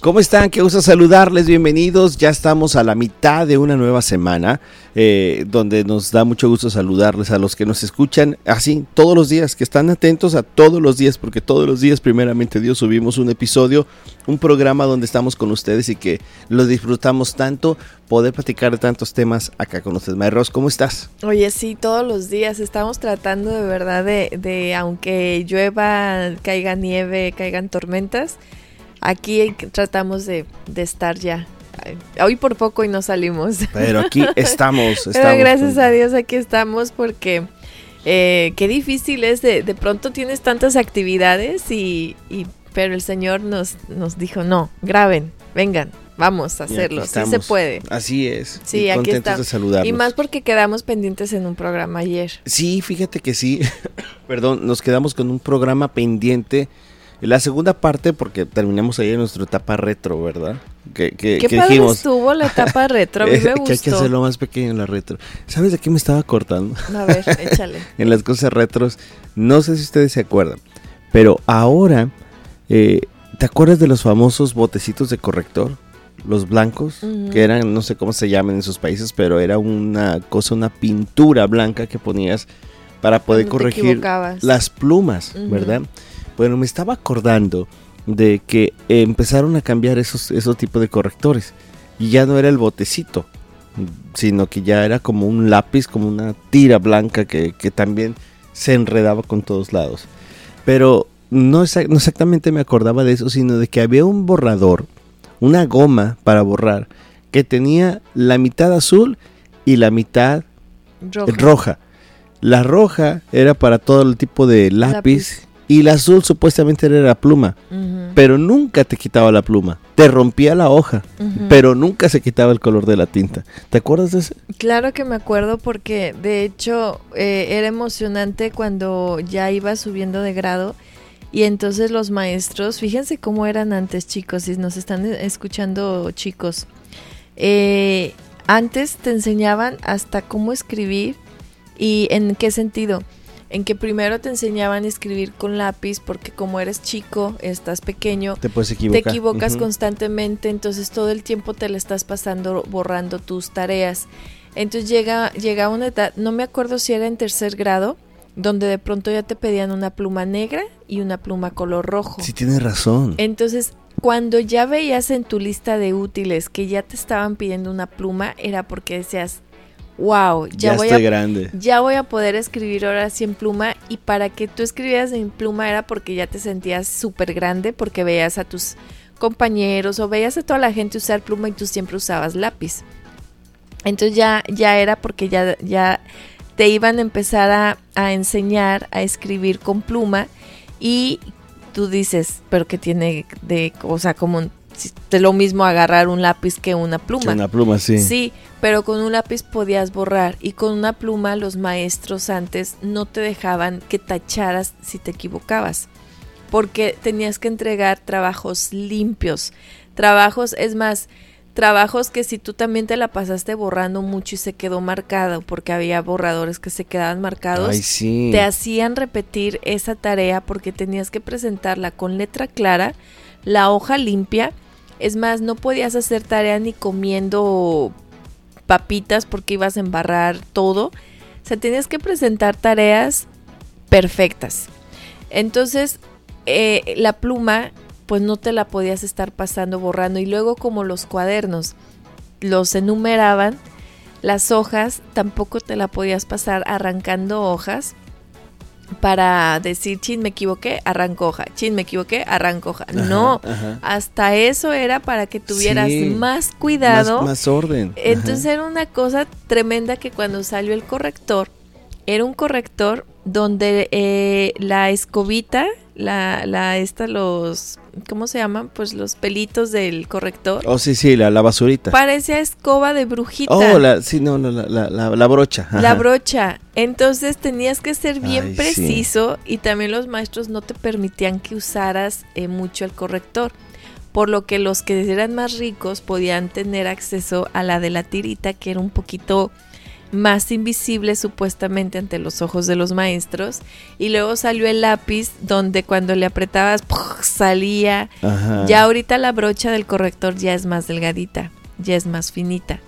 ¿Cómo están? Qué gusto saludarles, bienvenidos. Ya estamos a la mitad de una nueva semana, eh, donde nos da mucho gusto saludarles a los que nos escuchan así todos los días, que están atentos a todos los días, porque todos los días, primeramente Dios, subimos un episodio, un programa donde estamos con ustedes y que lo disfrutamos tanto, poder platicar de tantos temas acá con ustedes. Mayros, ¿cómo estás? Oye, sí, todos los días estamos tratando de verdad de, de aunque llueva, caiga nieve, caigan tormentas, aquí tratamos de, estar ya. Hoy por poco y no salimos. Pero aquí estamos. Pero gracias a Dios aquí estamos porque eh, qué difícil es. De, de, pronto tienes tantas actividades y, y, pero el Señor nos, nos dijo, no, graben, vengan, vamos a hacerlo, sí se puede. Así es. Sí, y aquí estamos. Y más porque quedamos pendientes en un programa ayer. Sí, fíjate que sí. Perdón, nos quedamos con un programa pendiente la segunda parte, porque terminamos ahí en nuestra etapa retro, ¿verdad? Que, que, ¿Qué padre estuvo la etapa retro? A mí me gustó. que hay que hacerlo más pequeño en la retro. ¿Sabes de qué me estaba cortando? A ver, échale. en las cosas retros. No sé si ustedes se acuerdan, pero ahora, eh, ¿te acuerdas de los famosos botecitos de corrector? Los blancos, que eran, no sé cómo se llaman en sus países, pero era una cosa, una pintura blanca que ponías para poder corregir las plumas, ¿verdad? Bueno, me estaba acordando de que empezaron a cambiar esos, esos tipos de correctores. Y ya no era el botecito, sino que ya era como un lápiz, como una tira blanca que, también se enredaba con todos lados. Pero no, no, exactamente me acordaba de eso, sino de que había un borrador, una goma para borrar, que tenía la mitad azul y la mitad roja. La roja era para todo el tipo de lápiz y la azul supuestamente era la pluma, pero nunca te quitaba la pluma. Te rompía la hoja, pero nunca se quitaba el color de la tinta. ¿Te acuerdas de eso? Claro que me acuerdo porque de hecho eh, era emocionante cuando ya iba subiendo de grado. Y entonces los maestros, fíjense cómo eran antes chicos, si nos están escuchando chicos, eh, antes te enseñaban hasta cómo escribir y en qué sentido en que primero te enseñaban a escribir con lápiz porque como eres chico, estás pequeño, te, puedes te equivocas constantemente, entonces todo el tiempo te le estás pasando borrando tus tareas. Entonces llega, llega una edad, no me acuerdo si era en tercer grado, donde de pronto ya te pedían una pluma negra y una pluma color rojo. Sí, tienes razón. Entonces, cuando ya veías en tu lista de útiles que ya te estaban pidiendo una pluma, era porque decías, wow, ya, voy estoy a, grande. Ya voy a poder escribir ahora sí en pluma. Y para que tú escribieras en pluma era porque ya te sentías súper grande, porque veías a tus compañeros o veías a toda la gente usar pluma y tú siempre usabas lápiz. Entonces ya, ya era porque ya, ya te iban a empezar a, a enseñar a escribir con pluma y tú dices, pero que tiene de, o sea, como es lo mismo agarrar un lápiz que una pluma. una pluma, sí. Sí, pero con un lápiz podías borrar y con una pluma los maestros antes no te dejaban que tacharas si te equivocabas, porque tenías que entregar trabajos limpios, trabajos, es más, trabajos que si tú también te la pasaste borrando mucho y se quedó marcado, porque había borradores que se quedaban marcados, te hacían repetir esa tarea porque tenías que presentarla con letra clara, la hoja limpia, es más, no podías hacer tarea ni comiendo papitas porque ibas a embarrar todo. O sea, tenías que presentar tareas perfectas. Entonces, eh, la pluma, pues no te la podías estar pasando borrando. Y luego como los cuadernos los enumeraban, las hojas tampoco te la podías pasar arrancando hojas para decir, chin, me equivoqué, arranco hoja, chin, me equivoqué, arranco hoja. no, hasta eso era para que tuvieras más cuidado. Más, orden. Entonces era una cosa tremenda que cuando salió el corrector, era un corrector donde eh, la escobita, la, la, esta, los, ¿cómo se llaman? Pues los pelitos del corrector. Oh, sí, sí, la, la basurita. Parecía escoba de brujita. Oh, la, sí, no, la, la, la brocha. La brocha. Entonces tenías que ser bien preciso y también los maestros no te permitían que usaras eh, mucho el corrector. Por lo que los que eran más ricos podían tener acceso a la de la tirita, que era un poquito más invisible supuestamente ante los ojos de los maestros y luego salió el lápiz donde cuando le apretabas salía ya ahorita la brocha del corrector ya es más delgadita ya es más finita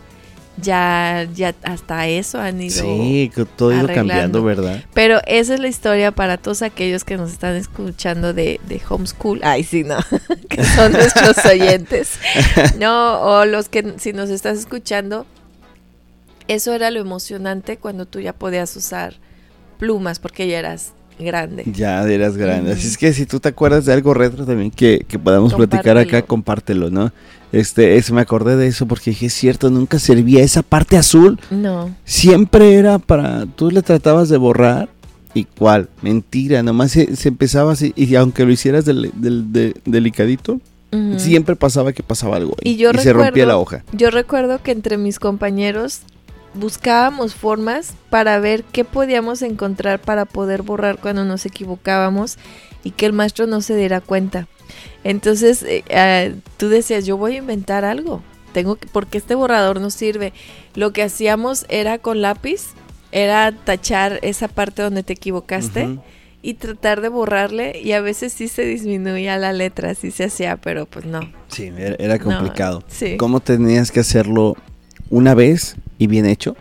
ya, ya hasta eso han ido. Sí, todo ido cambiando, ¿verdad? Pero esa es la historia para todos aquellos que nos están escuchando de, de homeschool. Ay, sí, no, que son nuestros oyentes. No, o los que si nos estás escuchando, eso era lo emocionante cuando tú ya podías usar plumas porque ya eras grande. Ya eras grande. Así es que si tú te acuerdas de algo retro también que, que podamos platicar acá, compártelo, ¿no? Este, eso, me acordé de eso porque dije, es cierto, nunca servía esa parte azul. No. Siempre era para, tú le tratabas de borrar y cuál, mentira, nomás se, empezaba así, y aunque lo hicieras del, delicadito, siempre pasaba que pasaba algo y, se rompía la hoja. Yo recuerdo que entre mis compañeros buscábamos formas para ver qué podíamos encontrar para poder borrar cuando nos equivocábamos y que el maestro no se diera cuenta. Entonces eh, ah, tú decías, yo voy a inventar algo, tengo que, porque este borrador no sirve. Lo que hacíamos era con lápiz, era tachar esa parte donde te equivocaste. Y tratar de borrarle y a veces sí se disminuía la letra, sí se hacía, pero pues no. Sí, era, complicado. ¿Cómo tenías que hacerlo una vez y bien hecho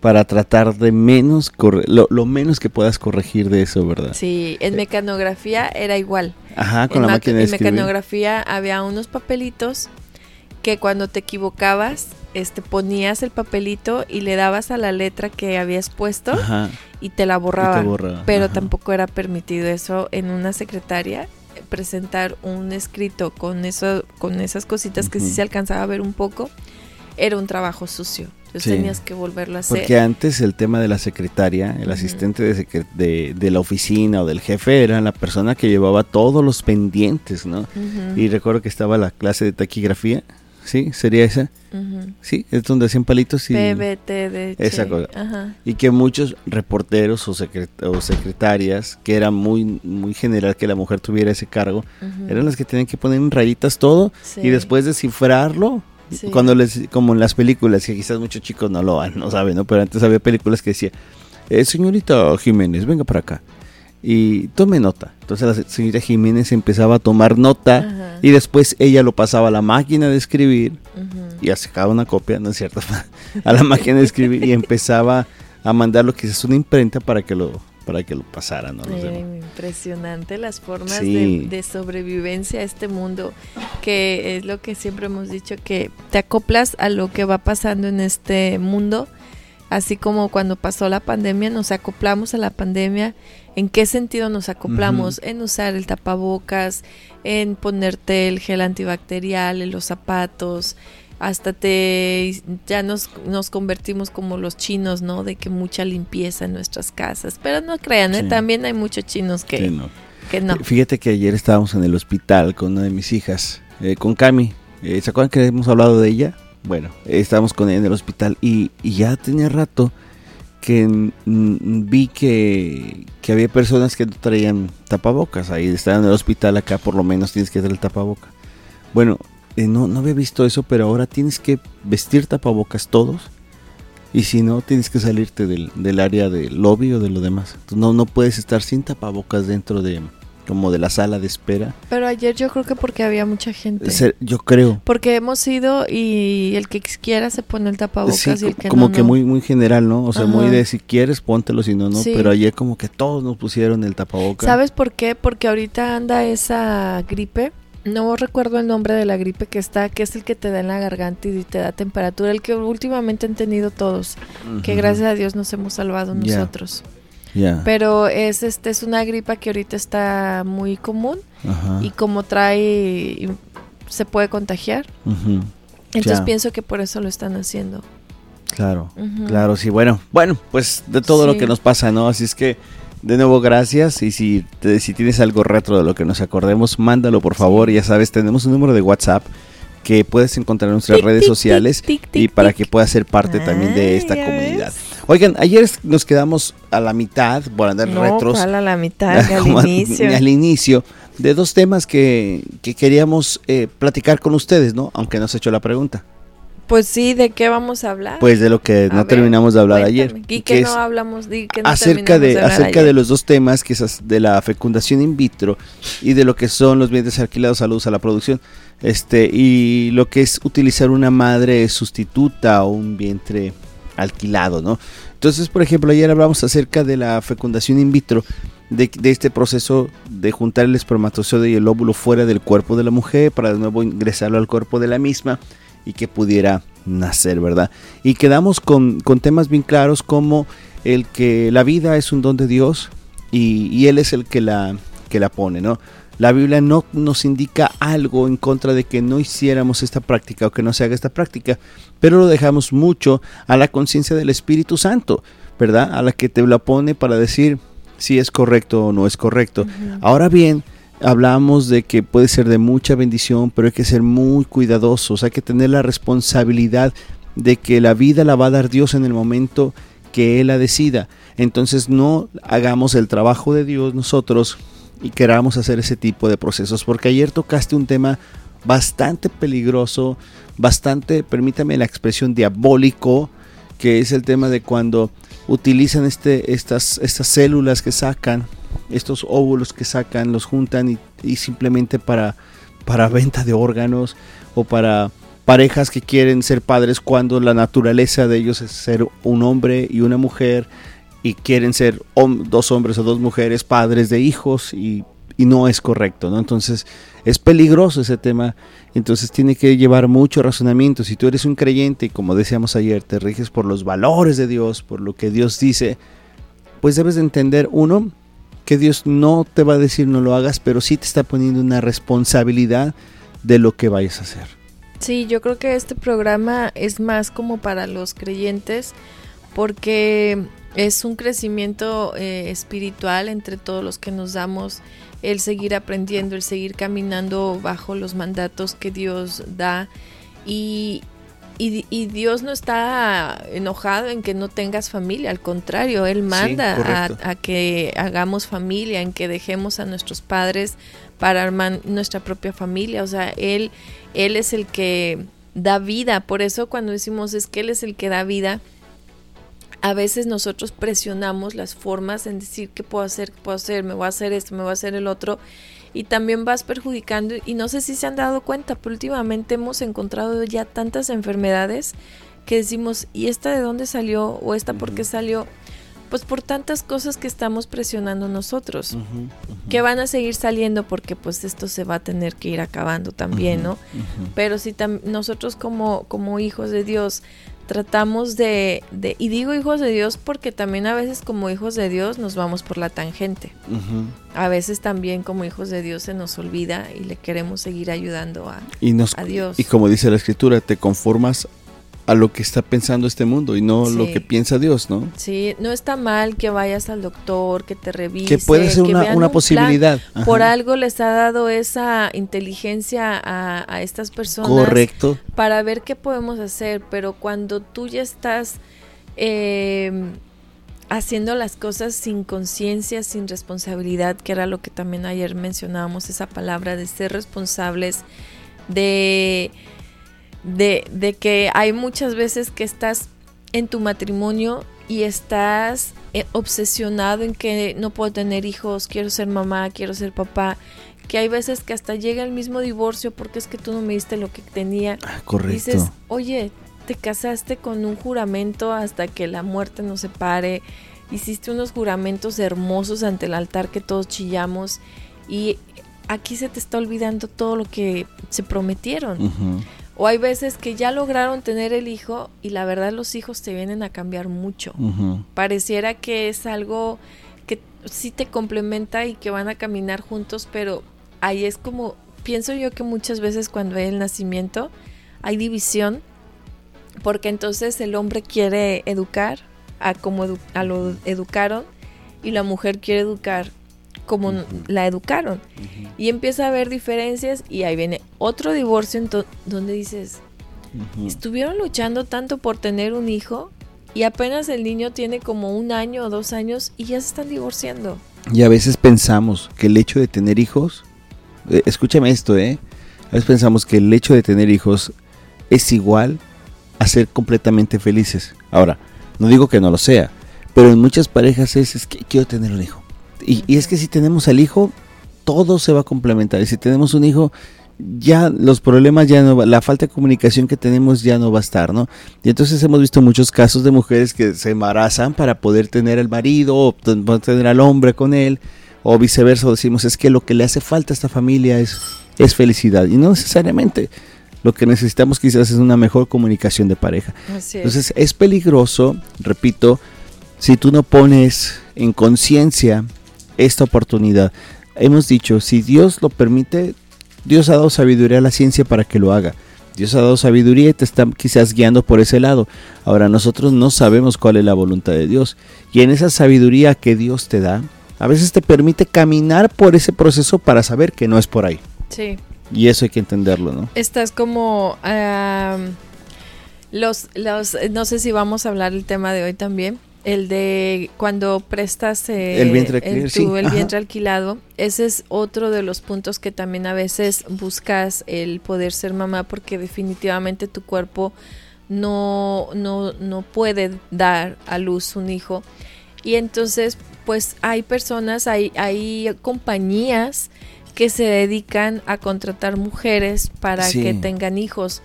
para tratar de menos lo, lo, menos que puedas corregir de eso, ¿verdad? Sí, en mecanografía era igual. Ajá, con la máquina de escribir. En mecanografía había unos papelitos que cuando te equivocabas, este ponías el papelito y le dabas a la letra que habías puesto y te la borraba. pero tampoco era permitido eso en una secretaria presentar un escrito con eso con esas cositas que sí se alcanzaba a ver un poco era un trabajo sucio. Entonces tenías que volverlo a hacer. Porque antes el tema de la secretaria, el asistente de, de, la oficina o del jefe era la persona que llevaba todos los pendientes, ¿no? Y recuerdo que estaba la clase de taquigrafía, ¿sí? ¿Sería esa? Sí, es donde hacían palitos y... PBT, Esa cosa. Y que muchos reporteros o, o, secretarias, que era muy, muy general que la mujer tuviera ese cargo, eran las que tenían que poner en rayitas todo y después descifrarlo cuando les, como en las películas, que quizás muchos chicos no lo han, no saben, ¿no? Pero antes había películas que decía, eh, señorita Jiménez, venga para acá. Y tome nota. Entonces la señorita Jiménez empezaba a tomar nota y después ella lo pasaba a la máquina de escribir y sacaba una copia, ¿no es cierto? a la máquina de escribir y empezaba a mandarlo quizás una imprenta para que lo para que lo pasaran. ¿no? impresionante las formas de, sobrevivencia a este mundo, que es lo que siempre hemos dicho, que te acoplas a lo que va pasando en este mundo, así como cuando pasó la pandemia, nos acoplamos a la pandemia. ¿En qué sentido nos acoplamos? En usar el tapabocas, en ponerte el gel antibacterial en los zapatos, hasta te ya nos, nos convertimos como los chinos, ¿no? De que mucha limpieza en nuestras casas. Pero no crean, ¿eh? también hay muchos chinos que, no. que no. Fíjate que ayer estábamos en el hospital con una de mis hijas, eh, con Cami. Eh, ¿Se acuerdan que hemos hablado de ella? Bueno, estábamos con ella en el hospital y, ya tenía rato que vi que, que, había personas que no traían tapabocas. Ahí estaban en el hospital, acá por lo menos tienes que traer el tapaboca. Bueno, eh, no, no había visto eso, pero ahora tienes que vestir tapabocas todos. Y si no, tienes que salirte del, del área del lobby o de lo demás. No, no puedes estar sin tapabocas dentro de como de la sala de espera. Pero ayer yo creo que porque había mucha gente. Yo creo. Porque hemos ido y el que quiera se pone el tapabocas y el que como que muy muy general, ¿no? O sea, muy de si quieres póntelo, si no no, pero ayer como que todos nos pusieron el tapabocas. ¿Sabes por qué? Porque ahorita anda esa gripe no recuerdo el nombre de la gripe que está, que es el que te da en la garganta y te da temperatura, el que últimamente han tenido todos, que gracias a Dios nos hemos salvado nosotros. Pero es este es una gripa que ahorita está muy común y como trae se puede contagiar. Entonces pienso que por eso lo están haciendo. Claro, claro, sí, bueno, bueno, pues de todo lo que nos pasa, ¿no? Así es que de nuevo, gracias. Y si, si tienes algo retro de lo que nos acordemos, mándalo por favor. Ya sabes, tenemos un número de WhatsApp que puedes encontrar en nuestras redes sociales y para que puedas ser parte también de esta comunidad. Oigan, ayer nos quedamos a la mitad, por andar no, retros. a la mitad, al inicio. al inicio, de dos temas que, que queríamos eh, platicar con ustedes, ¿no? Aunque nos hecho la pregunta. Pues sí, ¿de qué vamos a hablar? Pues de lo que no terminamos de hablar ayer. ¿Y que, no hablamos? De, que no acerca de, acerca de los dos temas, que es de la fecundación in vitro y de lo que son los bienes alquilados a luz a la producción. Este, y lo que es utilizar una madre sustituta o un vientre alquilado, ¿no? Entonces, por ejemplo, ayer hablamos acerca de la fecundación in vitro, de, de, este proceso de juntar el espermatozoide y el óvulo fuera del cuerpo de la mujer para de nuevo ingresarlo al cuerpo de la misma y que pudiera nacer, ¿verdad? Y quedamos con, temas bien claros como el que la vida es un don de Dios y, Él es el que la, que la pone, ¿no? La Biblia no nos indica algo en contra de que no hiciéramos esta práctica o que no se haga esta práctica, pero lo dejamos mucho a la conciencia del Espíritu Santo, ¿verdad? A la que te la pone para decir si es correcto o no es correcto. Ahora bien, hablamos de que puede ser de mucha bendición, pero hay que ser muy cuidadosos, hay que tener la responsabilidad de que la vida la va a dar Dios en el momento que Él la decida. Entonces no hagamos el trabajo de Dios nosotros y queramos hacer ese tipo de procesos, porque ayer tocaste un tema bastante peligroso, bastante, permítame la expresión diabólico, que es el tema de cuando utilizan este, estas, estas células que sacan estos óvulos que sacan, los juntan y, simplemente para, para venta de órganos o para parejas que quieren ser padres cuando la naturaleza de ellos es ser un hombre y una mujer y quieren ser dos hombres o dos mujeres padres de hijos y, no es correcto, ¿no? Entonces es peligroso ese tema, entonces tiene que llevar mucho razonamiento. Si tú eres un creyente y como decíamos ayer, te riges por los valores de Dios, por lo que Dios dice, pues debes de entender, uno, que Dios no te va a decir no lo hagas, pero sí te está poniendo una responsabilidad de lo que vayas a hacer. Sí, yo creo que este programa es más como para los creyentes porque es un crecimiento eh, espiritual entre todos los que nos damos, el seguir aprendiendo, el seguir caminando bajo los mandatos que Dios da y, y, Dios no está enojado en que no tengas familia, al contrario, Él manda a, que hagamos familia, en que dejemos a nuestros padres para armar nuestra propia familia. O sea, Él, Él es el que da vida. Por eso cuando decimos es que Él es el que da vida, a veces nosotros presionamos las formas en decir qué puedo hacer, qué puedo hacer, me voy a hacer esto, me voy a hacer el otro y también vas perjudicando y no sé si se han dado cuenta, pero últimamente hemos encontrado ya tantas enfermedades que decimos, ¿y esta de dónde salió? ¿O esta por qué salió? Pues por tantas cosas que estamos presionando nosotros, que van a seguir saliendo porque pues esto se va a tener que ir acabando también, ¿no? Pero si nosotros como, como hijos de Dios tratamos de, de, y digo hijos de Dios porque también a veces como hijos de Dios nos vamos por la tangente. A veces también como hijos de Dios se nos olvida y le queremos seguir ayudando a, a Dios. Y como dice la escritura, te conformas a lo que está pensando este mundo y no lo que piensa Dios, ¿no? Sí, no está mal que vayas al doctor, que te revise. Que puede ser una, posibilidad. Por algo les ha dado esa inteligencia a, estas personas. Correcto. Para ver qué podemos hacer, pero cuando tú ya estás eh, haciendo las cosas sin conciencia, sin responsabilidad, que era lo que también ayer mencionábamos, esa palabra de ser responsables, de de, que hay muchas veces que estás en tu matrimonio y estás eh, obsesionado en que no puedo tener hijos, quiero ser mamá, quiero ser papá, que hay veces que hasta llega el mismo divorcio porque es que tú no me diste lo que tenía. Ah, correcto. Dices, oye, te casaste con un juramento hasta que la muerte nos separe, hiciste unos juramentos hermosos ante el altar que todos chillamos y aquí se te está olvidando todo lo que se prometieron. O hay veces que ya lograron tener el hijo y la verdad los hijos te vienen a cambiar mucho. Pareciera que es algo que sí te complementa y que van a caminar juntos, pero ahí es como, pienso yo que muchas veces cuando hay el nacimiento hay división, porque entonces el hombre quiere educar a como a lo educaron y la mujer quiere educar como la educaron. Y empieza a haber diferencias y ahí viene otro divorcio donde dices, estuvieron luchando tanto por tener un hijo y apenas el niño tiene como un año o dos años y ya se están divorciando. Y a veces pensamos que el hecho de tener hijos, eh, escúchame esto, ¿eh? A veces pensamos que el hecho de tener hijos es igual a ser completamente felices. Ahora, no digo que no lo sea, pero en muchas parejas es, es que quiero tener un hijo. Y, y es que si tenemos al hijo, todo se va a complementar. Y si tenemos un hijo, ya los problemas ya no la falta de comunicación que tenemos ya no va a estar, ¿no? Y entonces hemos visto muchos casos de mujeres que se embarazan para poder tener al marido o tener al hombre con él o viceversa, decimos es que lo que le hace falta a esta familia es, es felicidad y no necesariamente. Lo que necesitamos quizás es una mejor comunicación de pareja. Entonces es peligroso, repito, si tú no pones en conciencia esta oportunidad. Hemos dicho, si Dios lo permite, Dios ha dado sabiduría a la ciencia para que lo haga. Dios ha dado sabiduría y te está quizás guiando por ese lado. Ahora nosotros no sabemos cuál es la voluntad de Dios. Y en esa sabiduría que Dios te da, a veces te permite caminar por ese proceso para saber que no es por ahí. Sí. Y eso hay que entenderlo, ¿no? Estás como... los, los, no sé si vamos a hablar el tema de hoy también, el de cuando prestas eh, el vientre, el, vientre alquilado, ese es otro de los puntos que también a veces buscas el poder ser mamá porque definitivamente tu cuerpo no, no, no puede dar a luz un hijo. Y entonces, pues hay personas, hay, hay compañías que se dedican a contratar mujeres para que tengan hijos.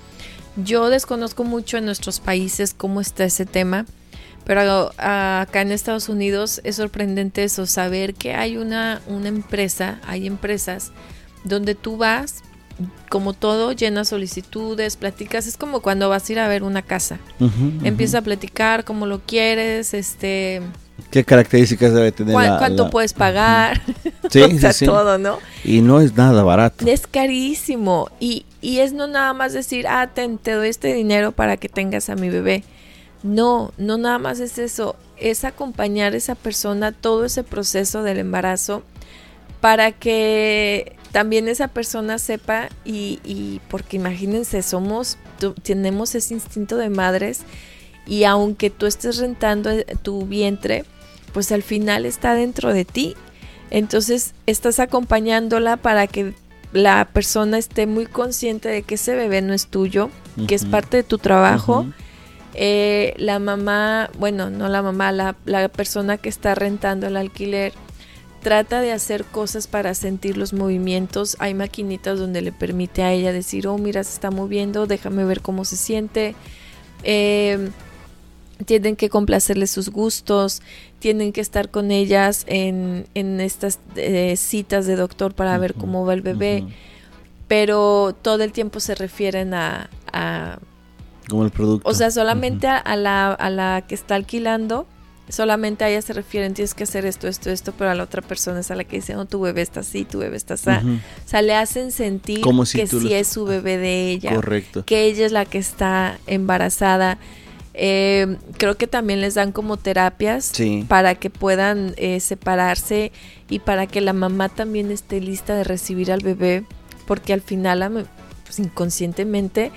Yo desconozco mucho en nuestros países cómo está ese tema pero acá en Estados Unidos es sorprendente eso, saber que hay una, una empresa, hay empresas donde tú vas, como todo, llenas solicitudes, platicas, es como cuando vas a ir a ver una casa. Empieza a platicar cómo lo quieres, este... ¿Qué características debe tener? ¿Cuánto puedes pagar? Sí, o sea, todo, ¿no? Y no es nada barato. Es carísimo. Y, y es no nada más decir, ah, te doy este dinero para que tengas a mi bebé no, no nada más es eso, es acompañar a esa persona todo ese proceso del embarazo para que también esa persona sepa y, y porque imagínense, somos, tenemos ese instinto de madres y aunque tú estés rentando eh, tu vientre, pues al final está dentro de ti. Entonces estás acompañándola para que la persona esté muy consciente de que ese bebé no es tuyo, que es parte de tu trabajo. Eh, la mamá, bueno, no la mamá, la, la persona que está rentando el alquiler trata de hacer cosas para sentir los movimientos. Hay maquinitas donde le permite a ella decir, oh, mira, se está moviendo, déjame ver cómo se siente. Eh, tienen que complacerle sus gustos, tienen que estar con ellas en, en estas eh, citas de doctor para ver cómo va el bebé, pero todo el tiempo se refieren a como el producto. O sea, solamente a, la, a la que está alquilando, solamente a ella se refieren, tienes que hacer esto, esto, esto, pero a la otra persona es a la que dice, no, tu bebé está así, tu bebé está así. O sea, le hacen sentir que sí es su bebé de ella. Correcto. Que ella es la que está embarazada. Eh, creo que también les dan como terapias para que puedan eh, separarse y para que la mamá también esté lista de recibir al bebé, porque al final, pues, inconscientemente,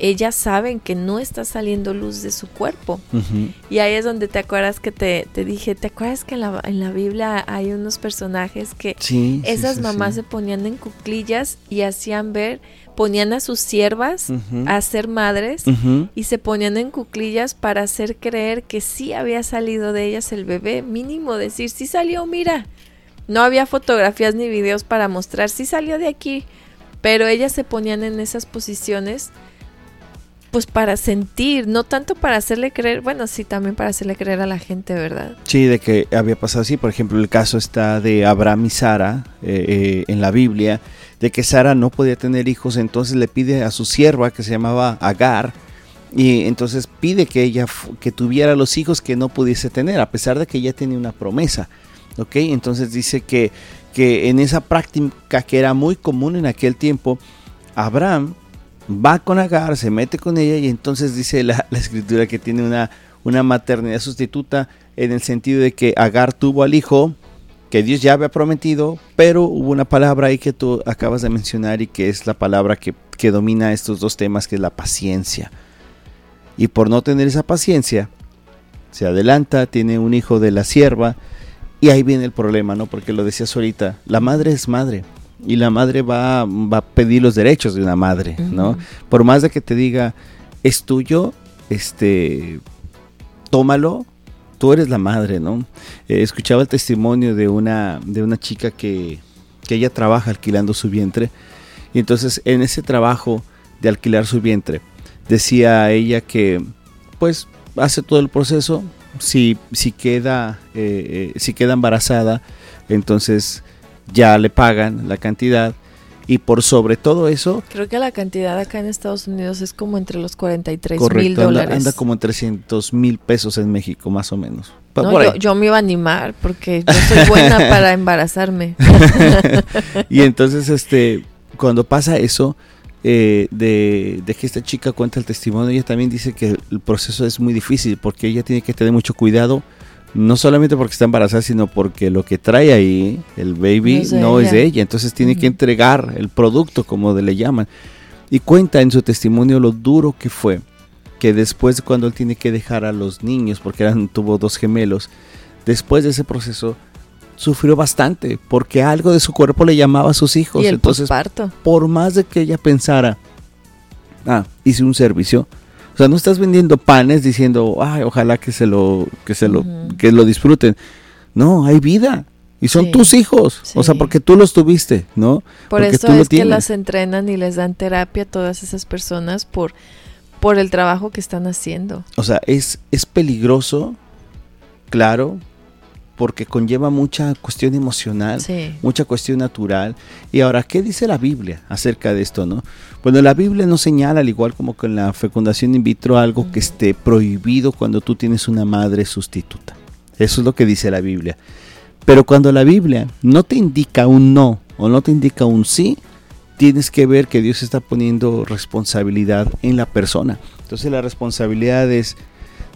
ellas saben que no está saliendo luz de su cuerpo. Y ahí es donde te acuerdas que te, dije, ¿te acuerdas que en la, en la, Biblia hay unos personajes que esas mamás se ponían en cuclillas y hacían ver, ponían a sus siervas a ser madres y se ponían en cuclillas para hacer creer que sí había salido de ellas el bebé, mínimo decir, sí salió, mira. No había fotografías ni videos para mostrar, sí salió de aquí. Pero ellas se ponían en esas posiciones pues para sentir, no tanto para hacerle creer, bueno, sí, también para hacerle creer a la gente, ¿verdad? Sí, de que había pasado así, por ejemplo, el caso está de Abraham y Sara eh, eh, en la Biblia, de que Sara no podía tener hijos, entonces le pide a su sierva, que se llamaba Agar, y entonces pide que ella que tuviera los hijos que no pudiese tener, a pesar de que ella tenía una promesa, ¿ok? Entonces dice que, que en esa práctica que era muy común en aquel tiempo, Abraham va con Agar, se mete con ella y entonces dice la, escritura que tiene una, una maternidad sustituta en el sentido de que Agar tuvo al hijo que Dios ya había prometido, pero hubo una palabra ahí que tú acabas de mencionar y que es la palabra que, que domina estos dos temas, que es la paciencia. Y por no tener esa paciencia, se adelanta, tiene un hijo de la sierva, y ahí viene el problema, ¿no? Porque lo decías ahorita, la madre es madre y la madre va, va a pedir los derechos de una madre, ¿no? Por más de que te diga, es tuyo, este, tómalo, tú eres la madre, ¿no? Eh, escuchaba el testimonio de una, de una chica que, que ella trabaja alquilando su vientre, y entonces en ese trabajo de alquilar su vientre, decía ella que, pues, hace todo el proceso, si, si, queda, eh, eh, si queda embarazada, entonces ya le pagan la cantidad y por sobre todo eso... Creo que la cantidad acá en Estados Unidos es como entre los 43 mil dólares. Anda, como en 300 mil pesos en México, más o menos. yo, me iba a animar porque yo soy buena para embarazarme. y entonces, este, cuando pasa eso, eh, de, de, que esta chica cuenta el testimonio, ella también dice que el proceso es muy difícil porque ella tiene que tener mucho cuidado no solamente porque está embarazada, sino porque lo que trae ahí, el baby, no es de, ella. Entonces tiene que entregar el producto, como le llaman. Y cuenta en su testimonio lo duro que fue, que después cuando él tiene que dejar a los niños, porque eran, tuvo dos gemelos, después de ese proceso sufrió bastante, porque algo de su cuerpo le llamaba a sus hijos. Y el Entonces, posparto. por más de que ella pensara, ah, hice un servicio, sea, no estás vendiendo panes diciendo, ay, ojalá que se lo, que se lo, que lo disfruten. No, hay vida. Y son tus hijos, o sea, porque tú los tuviste, ¿no? Por eso es que las entrenan y les dan terapia a todas esas personas por, por el trabajo que están haciendo. O sea, es, es peligroso, claro, porque conlleva mucha cuestión emocional, mucha cuestión natural. Y ahora, ¿qué dice la Biblia acerca de esto, no? Bueno, la Biblia no señala, al igual como con la fecundación in vitro, algo que esté prohibido cuando tú tienes una madre sustituta. Eso es lo que dice la Biblia. Pero cuando la Biblia no te indica un no o no te indica un sí, tienes que ver que Dios está poniendo responsabilidad en la persona. Entonces la responsabilidad es,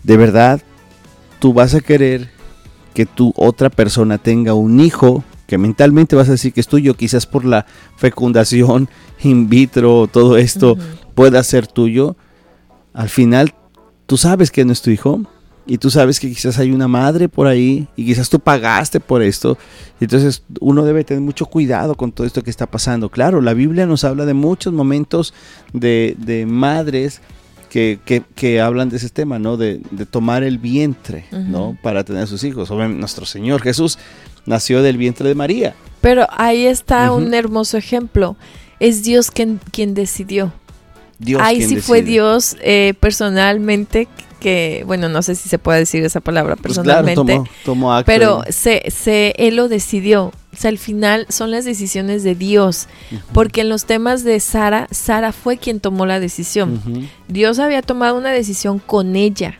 de verdad, tú vas a querer que tu otra persona tenga un hijo que mentalmente vas a decir que es tuyo, quizás por la fecundación in vitro, todo esto pueda ser tuyo, al final tú sabes que no es tu hijo y tú sabes que quizás hay una madre por ahí y quizás tú pagaste por esto. Entonces uno debe tener mucho cuidado con todo esto que está pasando. Claro, la Biblia nos habla de muchos momentos de, de madres que, hablan de ese tema, ¿no? De, tomar el vientre, ¿no? Para tener sus hijos. Obviamente, nuestro Señor Jesús nació del vientre de María. Pero ahí está un hermoso ejemplo. Es Dios quien, quien decidió. Dios ahí sí fue Dios eh, personalmente que, bueno, no sé si se puede decir esa palabra pues personalmente, pero se, se, él lo decidió. O sea, al final son las decisiones de Dios, porque en los temas de Sara, Sara fue quien tomó la decisión. Dios había tomado una decisión con ella.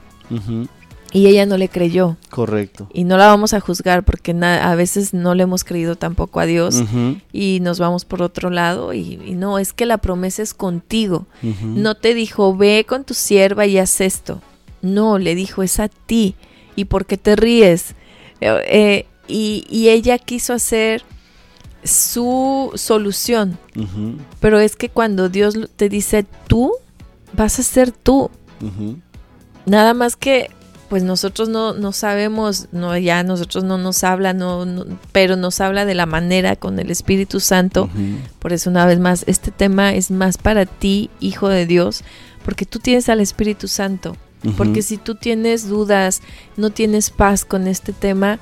Y ella no le creyó. Correcto. Y no la vamos a juzgar porque a veces no le hemos creído tampoco a Dios y nos vamos por otro lado. Y, no, es que la promesa es contigo. No te dijo, ve con tu sierva y haz esto. No, le dijo, es a ti. ¿Y por qué te ríes? Eh, eh, y, ella quiso hacer su solución. Pero es que cuando Dios te dice tú, vas a ser tú. Nada más que, pues nosotros no, no sabemos, no, ya nosotros no nos habla, no, pero nos habla de la manera con el Espíritu Santo. Por eso, una vez más, este tema es más para ti, hijo de Dios, porque tú tienes al Espíritu Santo. Porque si tú tienes dudas, no tienes paz con este tema,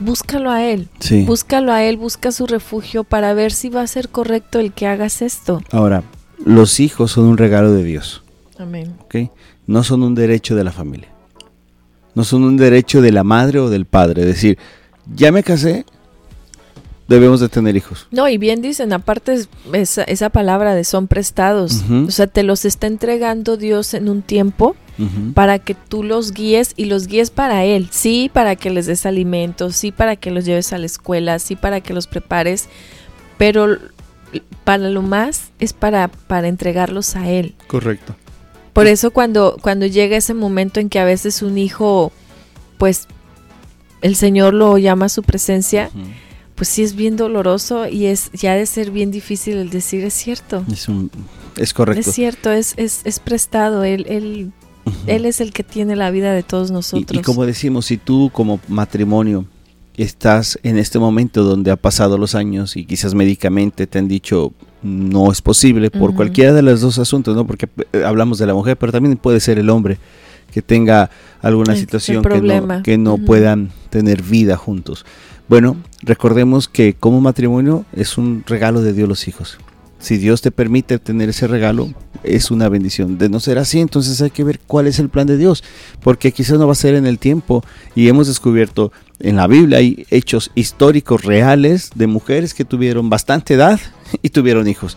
búscalo a Él. Búscalo a Él, busca su refugio para ver si va a ser correcto el que hagas esto. Ahora, los hijos son un regalo de Dios. Amén. No son un derecho de la familia. No son un derecho de la madre o del padre. Es decir, ya me casé, debemos de tener hijos. No, y bien dicen, aparte esa, esa palabra de son prestados. O sea, te los está entregando Dios en un tiempo para que tú los guíes y los guíes para Él. Sí, para que les des alimentos, sí, para que los lleves a la escuela, sí, para que los prepares, pero para lo más es para, para entregarlos a Él. Correcto. Por eso cuando, cuando llega ese momento en que a veces un hijo, pues el Señor lo llama a su presencia, pues sí es bien doloroso y es ya de ser bien difícil el decir es cierto. Es, un, es correcto. Es cierto, es, es, es prestado. Él, él él es el que tiene la vida de todos nosotros. Y, como decimos, si tú como matrimonio estás en este momento donde ha pasado los años y quizás médicamente te han dicho no es posible por cualquiera de los dos asuntos, ¿no? Porque eh, hablamos de la mujer, pero también puede ser el hombre que tenga alguna situación que no, que no puedan tener vida juntos. Bueno, recordemos que como matrimonio es un regalo de Dios los hijos. Si Dios te permite tener ese regalo, es una bendición. De no ser así, entonces hay que ver cuál es el plan de Dios, porque quizás no va a ser en el tiempo. Y hemos descubierto en la Biblia hay hechos históricos reales de mujeres que tuvieron bastante edad y tuvieron hijos.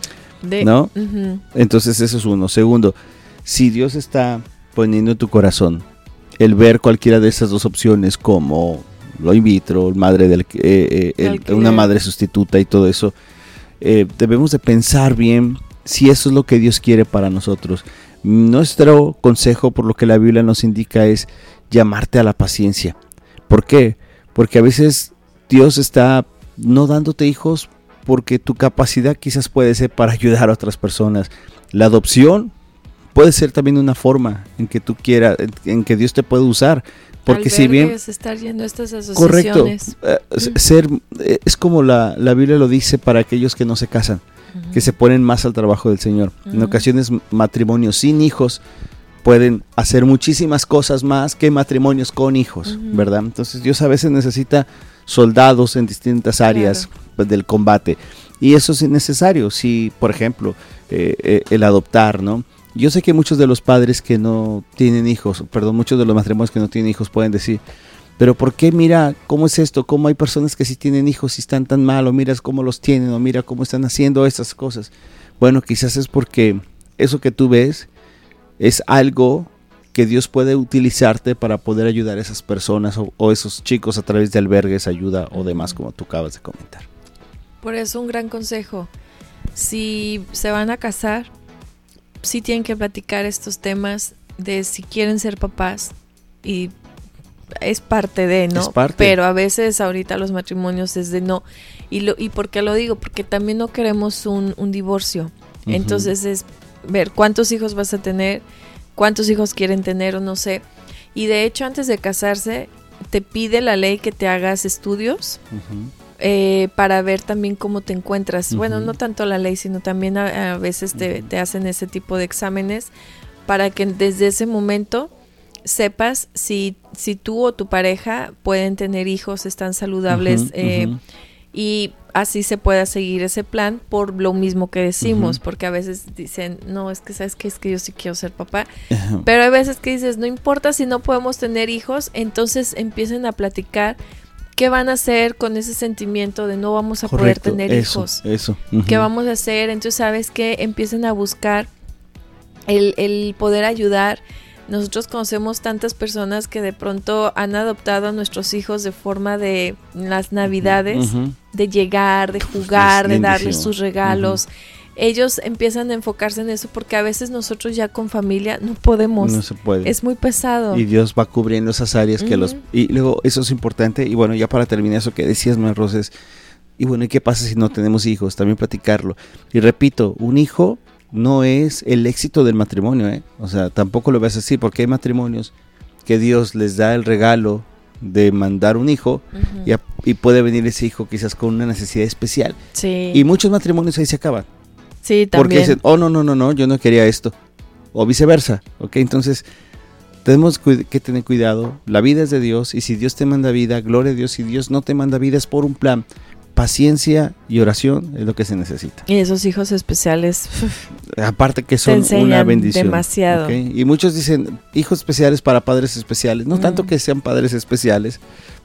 ¿No? Entonces eso es uno. Segundo, si Dios está poniendo en tu corazón el ver cualquiera de esas dos opciones como lo in vitro, madre del, eh, eh, una madre sustituta y todo eso, eh, debemos de pensar bien si eso es lo que Dios quiere para nosotros. Nuestro consejo, por lo que la Biblia nos indica, es llamarte a la paciencia. ¿Por qué? Porque a veces Dios está no dándote hijos porque tu capacidad quizás puede ser para ayudar a otras personas. La adopción puede ser también una forma en que tú quieras, en que Dios te puede usar. Porque si bien... estar yendo a estas Correcto. Eh, ser, eh, es como la, la, Biblia lo dice para aquellos que no se casan, que se ponen más al trabajo del Señor. En ocasiones matrimonios sin hijos pueden hacer muchísimas cosas más que matrimonios con hijos, ¿verdad? Entonces Dios a veces necesita soldados en distintas áreas pues, del combate. Y eso es necesario, si, por ejemplo, eh, el adoptar, ¿no? Yo sé que muchos de los padres que no tienen hijos, perdón, muchos de los matrimonios que no tienen hijos pueden decir, pero ¿por qué mira cómo es esto? ¿Cómo hay personas que sí tienen hijos y están tan mal? O miras cómo los tienen, o mira cómo están haciendo estas cosas. Bueno, quizás es porque eso que tú ves es algo que Dios puede utilizarte para poder ayudar a esas personas o, o esos chicos a través de albergues, ayuda o demás, como tú acabas de comentar. Por eso un gran consejo. Si se van a casar, sí tienen que platicar estos temas de si quieren ser papás y es parte de, ¿no? Pero a veces ahorita los matrimonios es de no. ¿Y, lo, y por qué lo digo? Porque también no queremos un, divorcio. Entonces es ver cuántos hijos vas a tener, cuántos hijos quieren tener o no sé. Y de hecho antes de casarse te pide la ley que te hagas estudios. Eh, para ver también cómo te encuentras. Bueno, no tanto la ley, sino también a, veces te, hacen ese tipo de exámenes para que desde ese momento sepas si, si tú o tu pareja pueden tener hijos, están saludables eh, y así se pueda seguir ese plan por lo mismo que decimos, porque a veces dicen, no, es que sabes que es que yo sí quiero ser papá, pero hay veces que dices, no importa si no podemos tener hijos, entonces empiecen a platicar ¿Qué van a hacer con ese sentimiento de no vamos a poder tener hijos? Eso. ¿Qué vamos a hacer? Entonces, ¿sabes que Empiecen a buscar el, el, poder ayudar. Nosotros conocemos tantas personas que de pronto han adoptado a nuestros hijos de forma de las navidades, de llegar, de jugar, de darles sus regalos ellos empiezan a enfocarse en eso porque a veces nosotros ya con familia no podemos. No se puede. Es muy pesado. Y Dios va cubriendo esas áreas que los... Y luego eso es importante. Y bueno, ya para terminar eso que decías, Mar Roses. Y bueno, ¿y qué pasa si no tenemos hijos? También platicarlo. Y repito, un hijo no es el éxito del matrimonio, ¿eh? O sea, tampoco lo vas a decir porque hay matrimonios que Dios les da el regalo de mandar un hijo y, y, puede venir ese hijo quizás con una necesidad especial. Sí. Y muchos matrimonios ahí se acaban. Sí, también. Porque dicen, oh, no, no, no, no, yo no quería esto. O viceversa, ¿ok? Entonces, tenemos que tener cuidado. La vida es de Dios y si Dios te manda vida, gloria a Dios. Si Dios no te manda vida es por un plan. Paciencia y oración es lo que se necesita. Y esos hijos especiales. Aparte que son una bendición. Demasiado. Y muchos dicen hijos especiales para padres especiales. No tanto que sean padres especiales,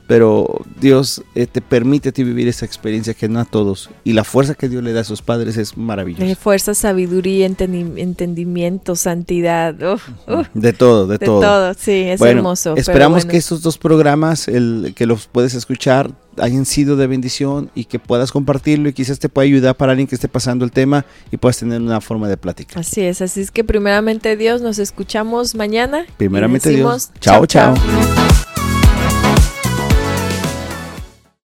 pero Dios eh, te permite a ti vivir esa experiencia que no a todos. Y la fuerza que Dios le da a sus padres es maravillosa. fuerza, sabiduría, entendimiento, santidad. De todo, de, todo. De todo, sí, es hermoso. Esperamos que estos dos programas, el, que los puedes escuchar, hayan sido de bendición y que puedas compartirlo y quizás te pueda ayudar para alguien que esté pasando el tema y puedas tener una forma de plática. Así es, así es que primeramente Dios, nos escuchamos mañana. Primeramente Dios. chao. chao.